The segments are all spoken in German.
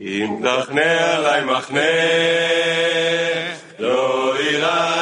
אם תחנה עלי מחנה, לא אירע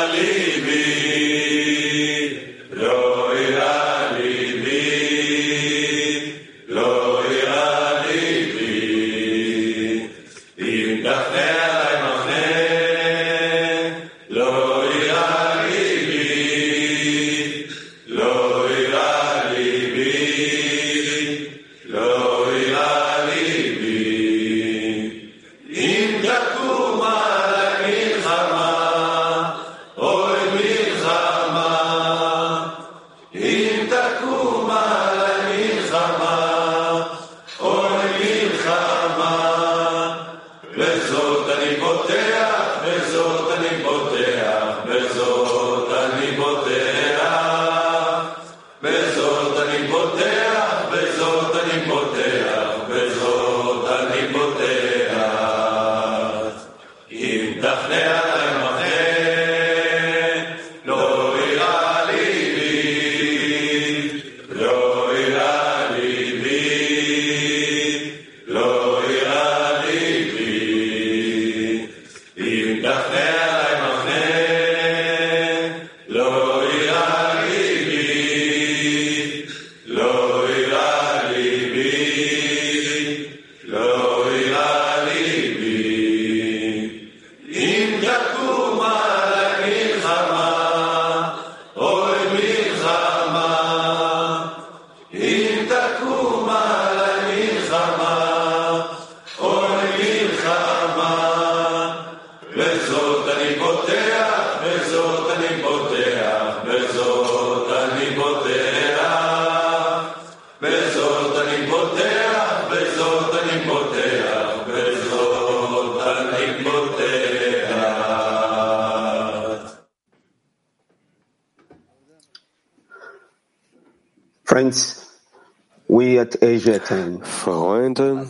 Freunde,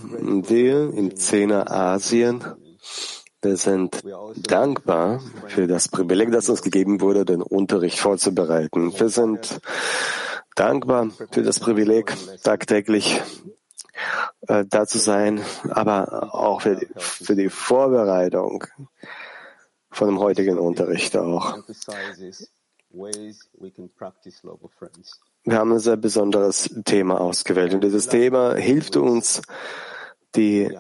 wir im Zehner Asien, wir sind dankbar für das Privileg, das uns gegeben wurde, den Unterricht vorzubereiten. Wir sind dankbar für das Privileg, tagtäglich äh, da zu sein, aber auch für die, für die Vorbereitung von dem heutigen Unterricht auch. Wir haben ein sehr besonderes Thema ausgewählt und dieses Thema hilft uns, die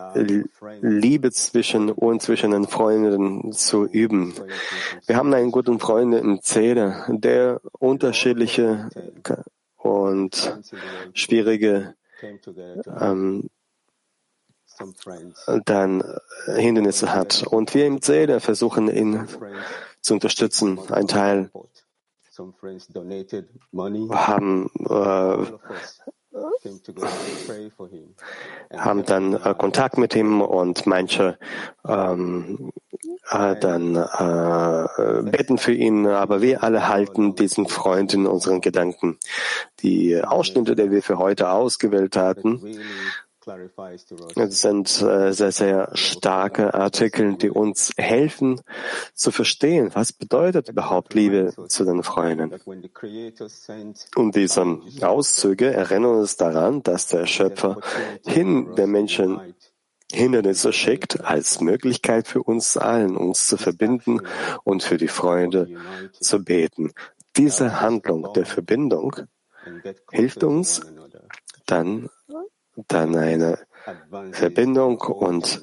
Liebe zwischen uns, zwischen den Freunden zu üben. Wir haben einen guten Freund im Zähler, der unterschiedliche und schwierige ähm, dann Hindernisse hat. Und wir im Zähler versuchen ihn zu unterstützen. Ein Teil haben äh, haben dann äh, Kontakt mit ihm und manche ähm, äh, dann äh, beten für ihn, aber wir alle halten diesen Freund in unseren Gedanken. Die Ausschnitte, die wir für heute ausgewählt hatten, das sind äh, sehr, sehr starke Artikel, die uns helfen zu verstehen, was bedeutet überhaupt Liebe zu den Freunden. Und diese Auszüge erinnern uns daran, dass der Schöpfer hin der Menschen Hindernisse schickt als Möglichkeit für uns allen, uns zu verbinden und für die Freunde zu beten. Diese Handlung der Verbindung hilft uns, dann, dann eine Verbindung und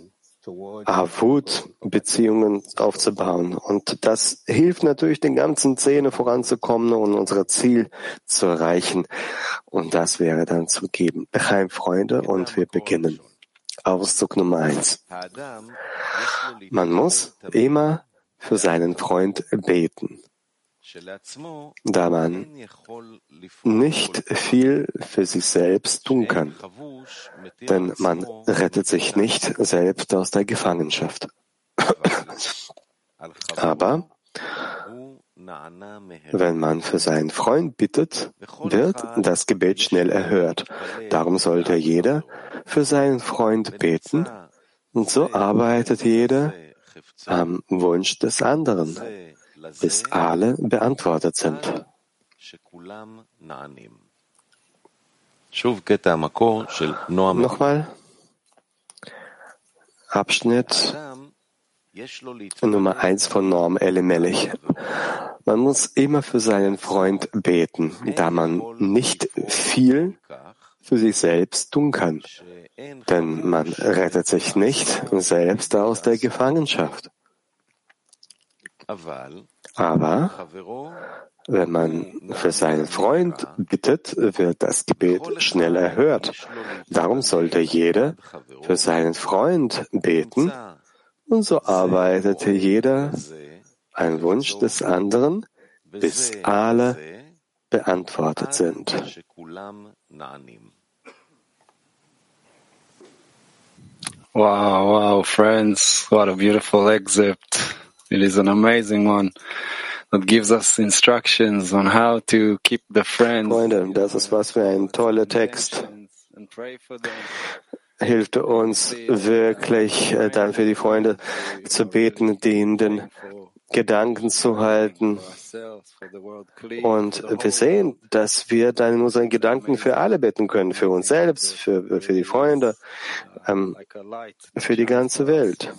Avut-Beziehungen aufzubauen. Und das hilft natürlich den ganzen Szene voranzukommen und unser Ziel zu erreichen. Und das wäre dann zu geben. Heim, Freunde, und wir beginnen. Auszug Nummer eins. Man muss immer für seinen Freund beten, da man nicht viel für sich selbst tun kann, denn man rettet sich nicht selbst aus der Gefangenschaft. Aber wenn man für seinen Freund bittet, wird das Gebet schnell erhört. Darum sollte jeder für seinen Freund beten und so arbeitet jeder am Wunsch des anderen, bis alle beantwortet sind. Nochmal Abschnitt Nummer eins von Norm Elimelech. Man muss immer für seinen Freund beten, da man nicht viel für sich selbst tun kann. Denn man rettet sich nicht selbst aus der Gefangenschaft. Aber wenn man für seinen Freund bittet, wird das Gebet schnell erhört. Darum sollte jeder für seinen Freund beten und so arbeitete jeder ein Wunsch des anderen, bis alle beantwortet sind. Wow, wow, friends, what a beautiful excerpt. It is an amazing one that gives us instructions on how to keep the friends. Freunde, das ist was für ein toller Text. Hilft uns wirklich äh, dann für die Freunde zu beten, die in den Gedanken zu halten. Und wir sehen, dass wir dann in unseren Gedanken für alle beten können, für uns selbst, für, für die Freunde, ähm, für die ganze Welt.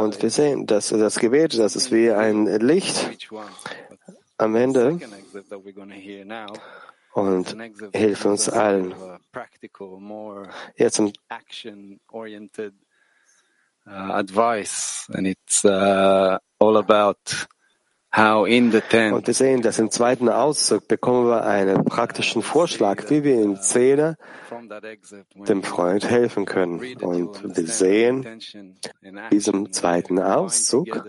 Und wir sehen, dass das Gebet, das ist wie ein Licht am Ende. Und hilft uns allen. Jetzt im uh, advice, and it's uh, all about und wir sehen, dass im zweiten Auszug bekommen wir einen praktischen Vorschlag, wie wir in Zähne dem Freund helfen können. Und wir sehen, in diesem zweiten Auszug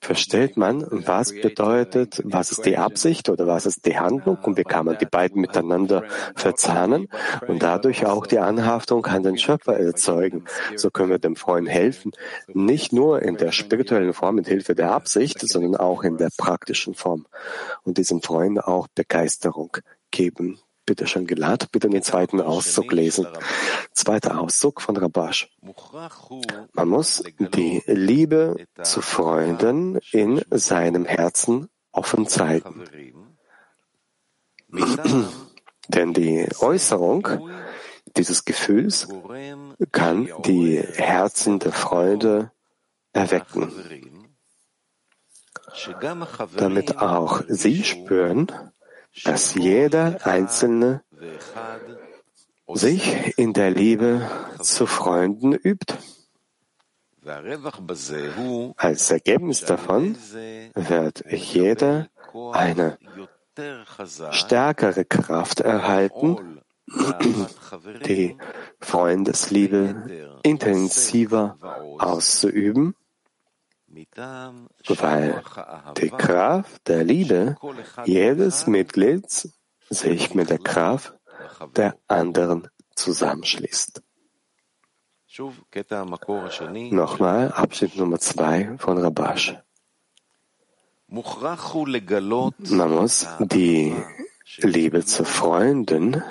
versteht man, was bedeutet, was ist die Absicht oder was ist die Handlung und wie kann man die beiden miteinander verzahnen und dadurch auch die Anhaftung an den Schöpfer erzeugen. So können wir dem Freund helfen, nicht nur in der spirituellen Form mit Hilfe der Absicht, sondern auch in der praktischen Form und diesem Freund auch Begeisterung geben. Bitte schon geladen, bitte den zweiten Auszug lesen. Zweiter Auszug von Rabash. Man muss die Liebe zu Freunden in seinem Herzen offen zeigen. Denn die Äußerung dieses Gefühls kann die Herzen der Freunde erwecken, damit auch sie spüren, dass jeder Einzelne sich in der Liebe zu Freunden übt. Als Ergebnis davon wird jeder eine stärkere Kraft erhalten, die Freundesliebe intensiver auszuüben weil die Kraft der Liebe jedes Mitglieds sich mit der Kraft der anderen zusammenschließt. Nochmal Abschnitt Nummer zwei von Rabash. Man muss die Liebe zu Freunden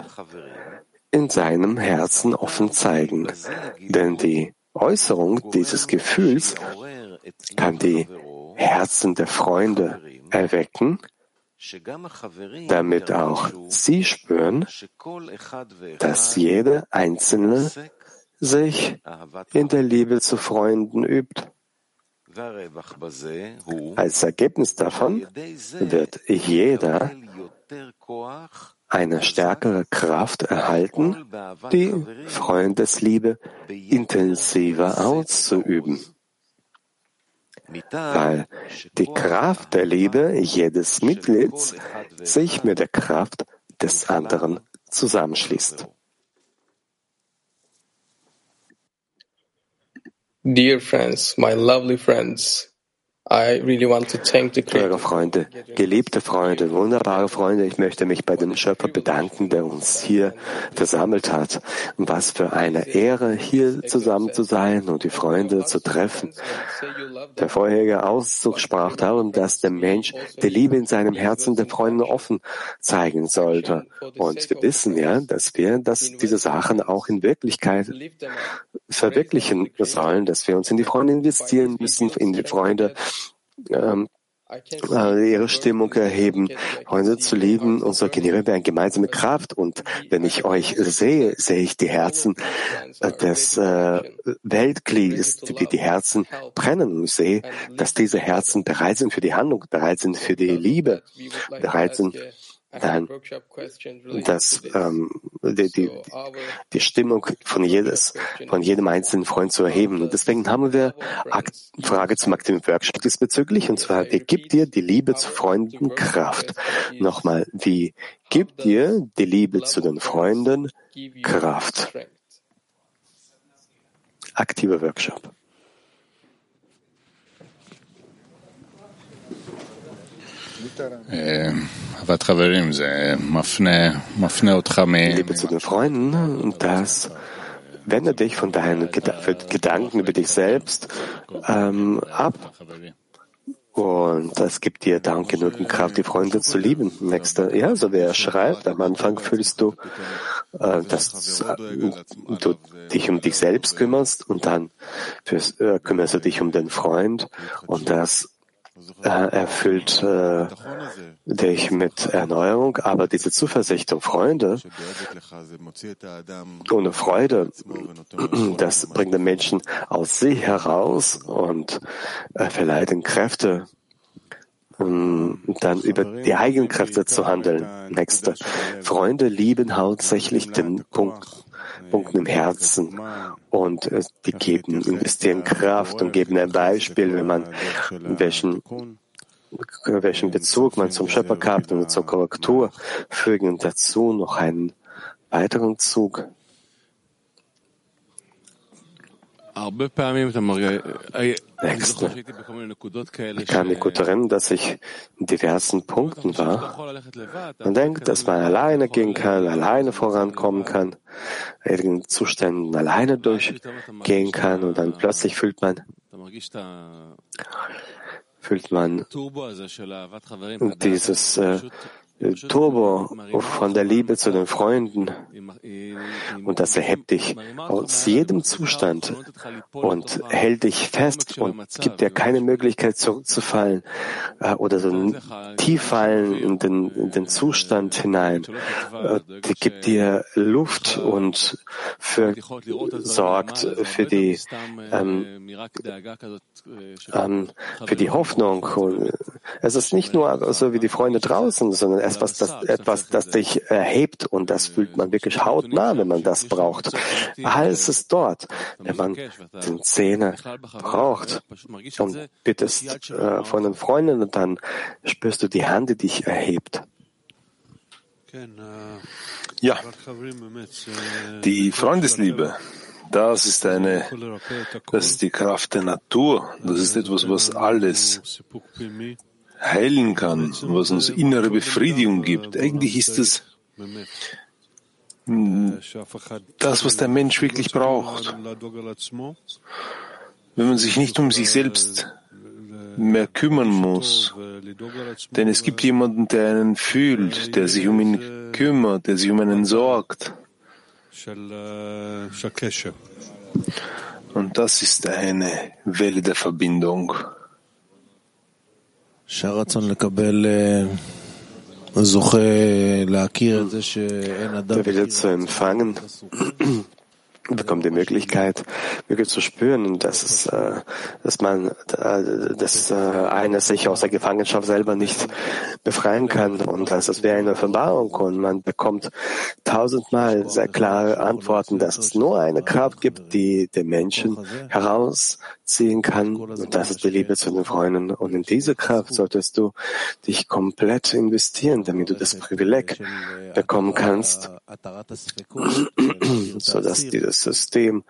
in seinem Herzen offen zeigen, denn die Äußerung dieses Gefühls kann die Herzen der Freunde erwecken, damit auch sie spüren, dass jeder Einzelne sich in der Liebe zu Freunden übt. Als Ergebnis davon wird jeder eine stärkere Kraft erhalten, die Freundesliebe intensiver auszuüben weil die Kraft der Liebe jedes Mitglieds sich mit der Kraft des anderen zusammenschließt. Dear friends, my lovely friends, Teure Freunde, geliebte Freunde, wunderbare Freunde, ich möchte mich bei dem Schöpfer bedanken, der uns hier versammelt hat. Was für eine Ehre, hier zusammen zu sein und die Freunde zu treffen. Der vorherige Auszug sprach darum, dass der Mensch die Liebe in seinem Herzen der Freunde offen zeigen sollte. Und wir wissen ja, dass wir dass diese Sachen auch in Wirklichkeit verwirklichen sollen, dass wir uns in die Freunde investieren müssen, in die Freunde ähm, äh, ihre Stimmung erheben, Freunde zu lieben und so generieren wir eine gemeinsame Kraft. Und wenn ich euch sehe, sehe ich die Herzen äh, des äh, Weltkrieges, wie die Herzen brennen. Und sehe, dass diese Herzen bereit sind für die Handlung, bereit sind für die Liebe, bereit sind Nein, dass ähm, die, die, die Stimmung von, jedes, von jedem einzelnen Freund zu erheben. Und deswegen haben wir Akt, Frage zum aktiven Workshop diesbezüglich, und zwar, wie gibt dir die Liebe zu Freunden Kraft? Nochmal, wie gibt dir die Liebe zu den Freunden Kraft? Aktiver Workshop. Liebe zu den Freunden, das wende dich von deinen Gedanken über dich selbst ähm, ab. Und das gibt dir dann genügend Kraft, die Freunde zu lieben. Nächster, ja, so wie er schreibt, am Anfang fühlst du, äh, dass du dich um dich selbst kümmerst und dann fürs, äh, kümmerst du dich um den Freund und das erfüllt äh, dich mit Erneuerung, aber diese Zuversicht und Freunde ohne Freude, das bringt den Menschen aus sich heraus und äh, verleiht den Kräfte, dann über die eigenen Kräfte zu handeln. Nächste. Freunde lieben hauptsächlich den Punkt Punkten im Herzen und äh, die geben, investieren Kraft und geben ein Beispiel, wenn man welchen welchen Bezug man zum Schöpfer gehabt und zur Korrektur fügen dazu noch einen weiteren Zug. Nächste. Ich kann mich gut erinnern, dass ich in diversen Punkten war. Man denkt, dass man alleine gehen kann, alleine vorankommen kann, in Zuständen alleine durchgehen kann und dann plötzlich fühlt man, fühlt man dieses äh, Turbo von der Liebe zu den Freunden und das erhebt dich aus jedem Zustand und hält dich fest und gibt dir keine Möglichkeit zurückzufallen äh, oder so tief fallen in den, in den Zustand hinein. Äh, die gibt dir Luft und für, sorgt für die ähm, ähm, für die Hoffnung. Es ist nicht nur so wie die Freunde draußen, sondern etwas, das, etwas, das dich erhebt und das fühlt man wirklich hautnah, wenn man das braucht. Alles ist dort, wenn man den Zähne braucht und bittest äh, von den Freunden und dann spürst du die Hand, die dich erhebt. Ja, die Freundesliebe, das ist eine, das ist die Kraft der Natur. Das ist etwas, was alles heilen kann, was uns innere Befriedigung gibt. Eigentlich ist es das, was der Mensch wirklich braucht. Wenn man sich nicht um sich selbst mehr kümmern muss. Denn es gibt jemanden, der einen fühlt, der sich um ihn kümmert, der sich um einen sorgt. Und das ist eine Welle der Verbindung. Der Wille zu empfangen bekommt die Möglichkeit, wirklich zu spüren, dass es, äh, dass man, äh, dass äh, einer sich aus der Gefangenschaft selber nicht befreien kann und dass es wäre eine Offenbarung und man bekommt tausendmal sehr klare Antworten, dass es nur eine Kraft gibt, die den Menschen herausziehen kann und das ist die Liebe zu den Freunden und in diese Kraft solltest du dich komplett investieren, damit du das Privileg bekommen kannst, so dass dieses System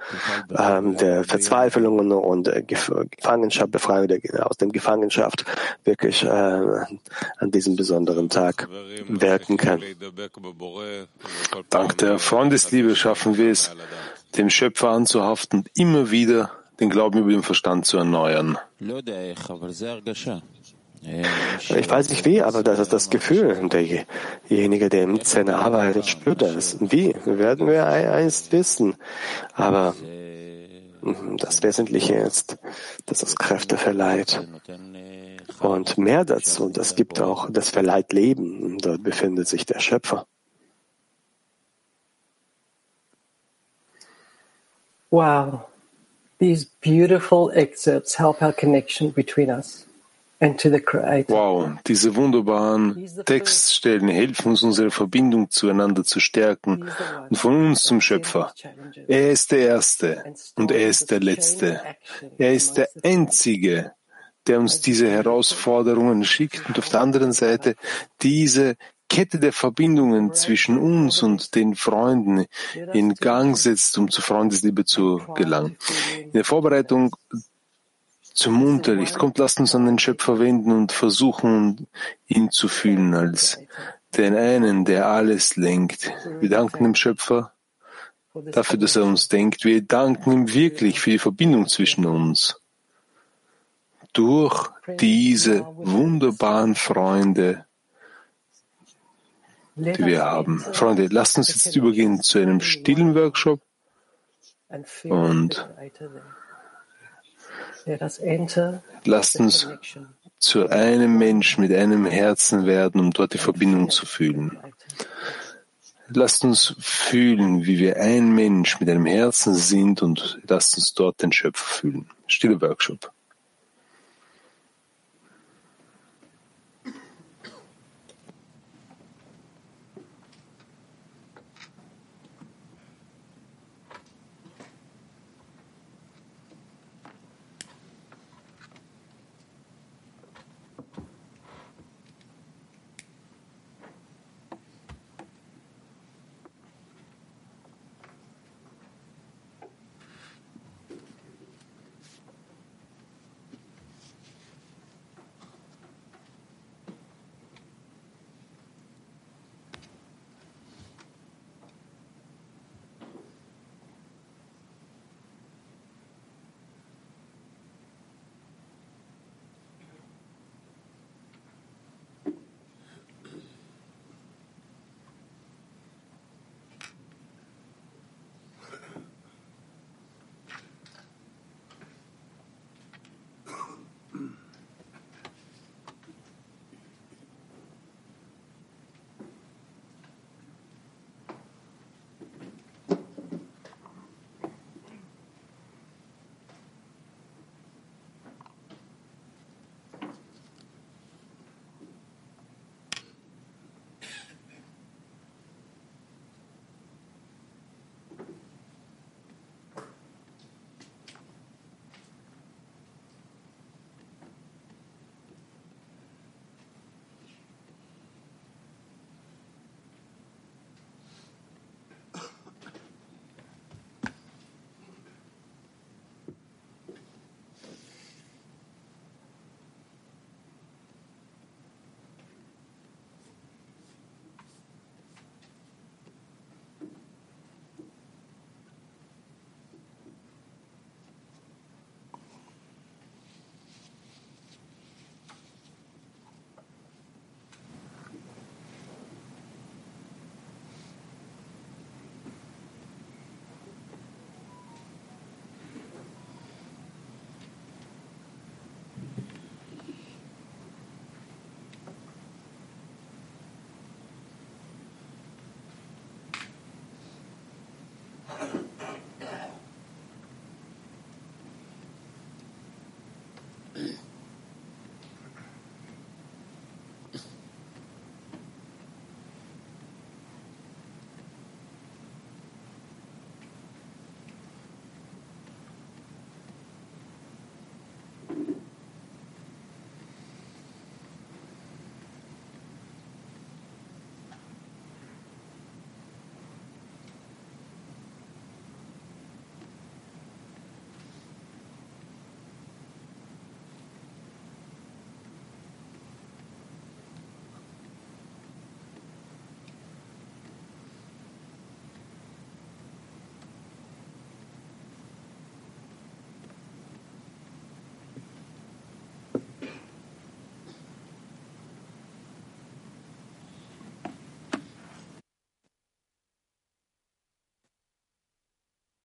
ähm, der Verzweiflungen und äh, Gefangenschaft, Befreiung der, aus der Gefangenschaft wirklich äh, an diesem besonderen Tag wirken kann. Dank der Freundesliebe schaffen wir es, dem Schöpfer anzuhaften und immer wieder den Glauben über den Verstand zu erneuern. Ich weiß nicht wie, aber das ist das Gefühl. Derjenige, der im Zähne arbeitet, spürt das. Wie? Werden wir einst wissen. Aber das Wesentliche ist, dass es Kräfte verleiht Und mehr dazu, das gibt auch, das verleiht Leben. Dort befindet sich der Schöpfer. Wow. These beautiful excerpts help our connection between us. Wow, diese wunderbaren Textstellen helfen uns, unsere Verbindung zueinander zu stärken und von uns zum Schöpfer. Er ist der Erste und er ist der Letzte. Er ist der Einzige, der uns diese Herausforderungen schickt und auf der anderen Seite diese Kette der Verbindungen zwischen uns und den Freunden in Gang setzt, um zur Freundesliebe zu gelangen. In der Vorbereitung zum Unterricht. Kommt, lasst uns an den Schöpfer wenden und versuchen, ihn zu fühlen als den einen, der alles lenkt. Wir danken dem Schöpfer dafür, dass er uns denkt. Wir danken ihm wirklich für die Verbindung zwischen uns. Durch diese wunderbaren Freunde, die wir haben. Freunde, lasst uns jetzt übergehen zu einem stillen Workshop und Lasst uns zu einem Mensch mit einem Herzen werden, um dort die Verbindung zu fühlen. Lasst uns fühlen, wie wir ein Mensch mit einem Herzen sind und lasst uns dort den Schöpfer fühlen. Stille Workshop.